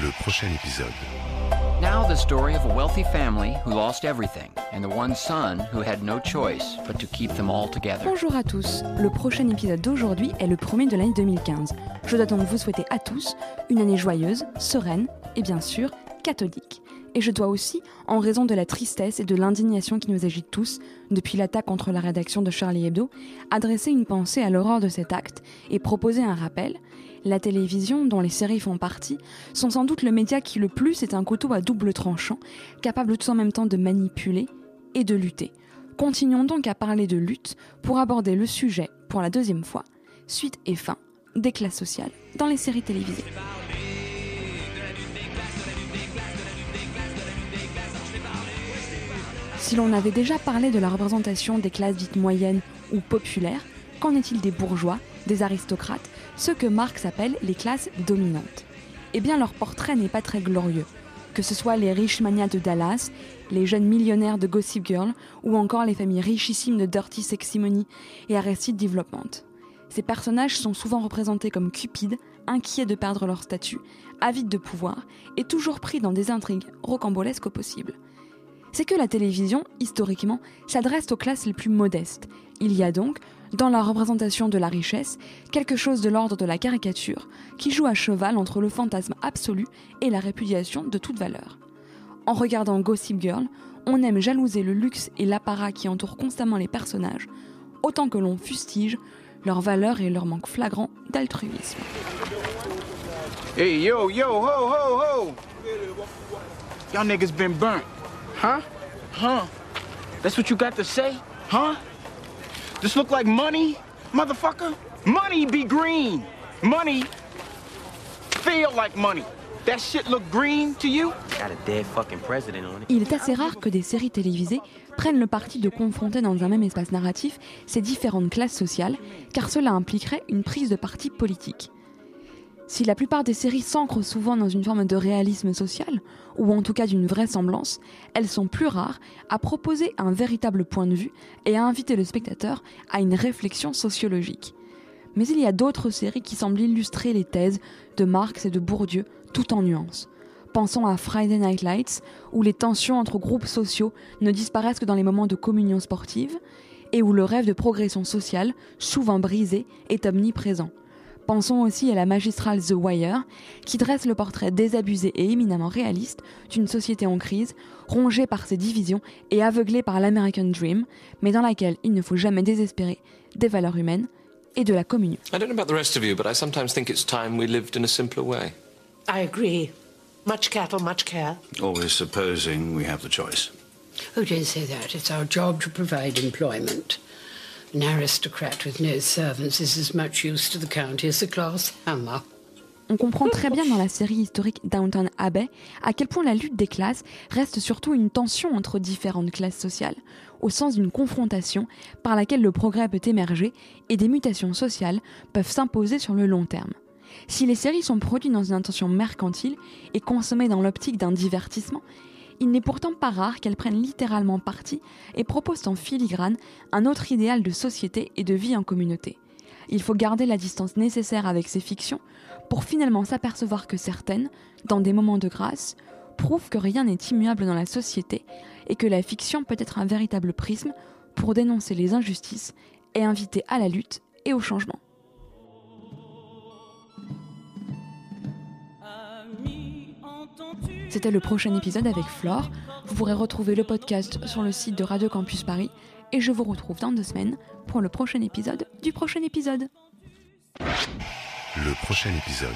Le prochain épisode. Now, the story of a wealthy family who lost everything, and the one son who had no choice but to keep them all together. Bonjour à tous. Le prochain épisode d'aujourd'hui est le premier de l'année 2015. Je dois donc vous souhaiter à tous une année joyeuse, sereine et bien sûr catholique. Et je dois aussi, en raison de la tristesse et de l'indignation qui nous agite tous, depuis l'attaque contre la rédaction de Charlie Hebdo, adresser une pensée à l'horreur de cet acte et proposer un rappel. La télévision, dont les séries font partie, sont sans doute le média qui le plus est un couteau à double tranchant, capable tout en même temps de manipuler et de lutter. Continuons donc à parler de lutte pour aborder le sujet, pour la deuxième fois, suite et fin des classes sociales dans les séries télévisées. Si l'on avait déjà parlé de la représentation des classes dites moyennes ou populaires, qu'en est-il des bourgeois, des aristocrates, ceux que Marx appelle les classes dominantes? Eh bien leur portrait n'est pas très glorieux. Que ce soit les riches manias de Dallas, les jeunes millionnaires de Gossip Girl ou encore les familles richissimes de Dirty Sexy Money et Arrested Development. Ces personnages sont souvent représentés comme cupides, inquiets de perdre leur statut, avides de pouvoir et toujours pris dans des intrigues rocambolesques au possible c'est que la télévision, historiquement, s'adresse aux classes les plus modestes. Il y a donc, dans la représentation de la richesse, quelque chose de l'ordre de la caricature, qui joue à cheval entre le fantasme absolu et la répudiation de toute valeur. En regardant Gossip Girl, on aime jalouser le luxe et l'apparat qui entourent constamment les personnages, autant que l'on fustige leur valeur et leur manque flagrant d'altruisme. Hey, yo, yo, ho, ho, ho! Y'all niggas been burnt. Huh? Huh? That's what you got to say? Huh? This look like money, motherfucker? Money be green. Money feel like money. That shit look green to you? Got a dead fucking president on it. Il est assez rare que des séries télévisées prennent le parti de confronter dans un même espace narratif ces différentes classes sociales, car cela impliquerait une prise de parti politique. Si la plupart des séries s'ancrent souvent dans une forme de réalisme social, ou en tout cas d'une vraisemblance, elles sont plus rares à proposer un véritable point de vue et à inviter le spectateur à une réflexion sociologique. Mais il y a d'autres séries qui semblent illustrer les thèses de Marx et de Bourdieu tout en nuances. Pensons à Friday Night Lights, où les tensions entre groupes sociaux ne disparaissent que dans les moments de communion sportive, et où le rêve de progression sociale, souvent brisé, est omniprésent. Pensons aussi à la magistrale The Wire, qui dresse le portrait désabusé et éminemment réaliste d'une société en crise, rongée par ses divisions et aveuglée par l'American Dream, mais dans laquelle il ne faut jamais désespérer des valeurs humaines et de la communion. I don't know about the rest of you, but I sometimes think it's time we lived in a simpler way. I agree. Much cattle, much care. Always supposing we have the choice. Oh, don't say that? It's our job to provide employment. An aristocrat with no servants is as much use to the county hammer. On comprend très bien dans la série historique Downton Abbey à quel point la lutte des classes reste surtout une tension entre différentes classes sociales, au sens d'une confrontation par laquelle le progrès peut émerger et des mutations sociales peuvent s'imposer sur le long terme. Si les séries sont produites dans une intention mercantile et consommées dans l'optique d'un divertissement, il n'est pourtant pas rare qu'elles prennent littéralement parti et proposent en filigrane un autre idéal de société et de vie en communauté. Il faut garder la distance nécessaire avec ces fictions pour finalement s'apercevoir que certaines, dans des moments de grâce, prouvent que rien n'est immuable dans la société et que la fiction peut être un véritable prisme pour dénoncer les injustices et inviter à la lutte et au changement. C'était le prochain épisode avec Flore. Vous pourrez retrouver le podcast sur le site de Radio Campus Paris et je vous retrouve dans deux semaines pour le prochain épisode du prochain épisode. Le prochain épisode.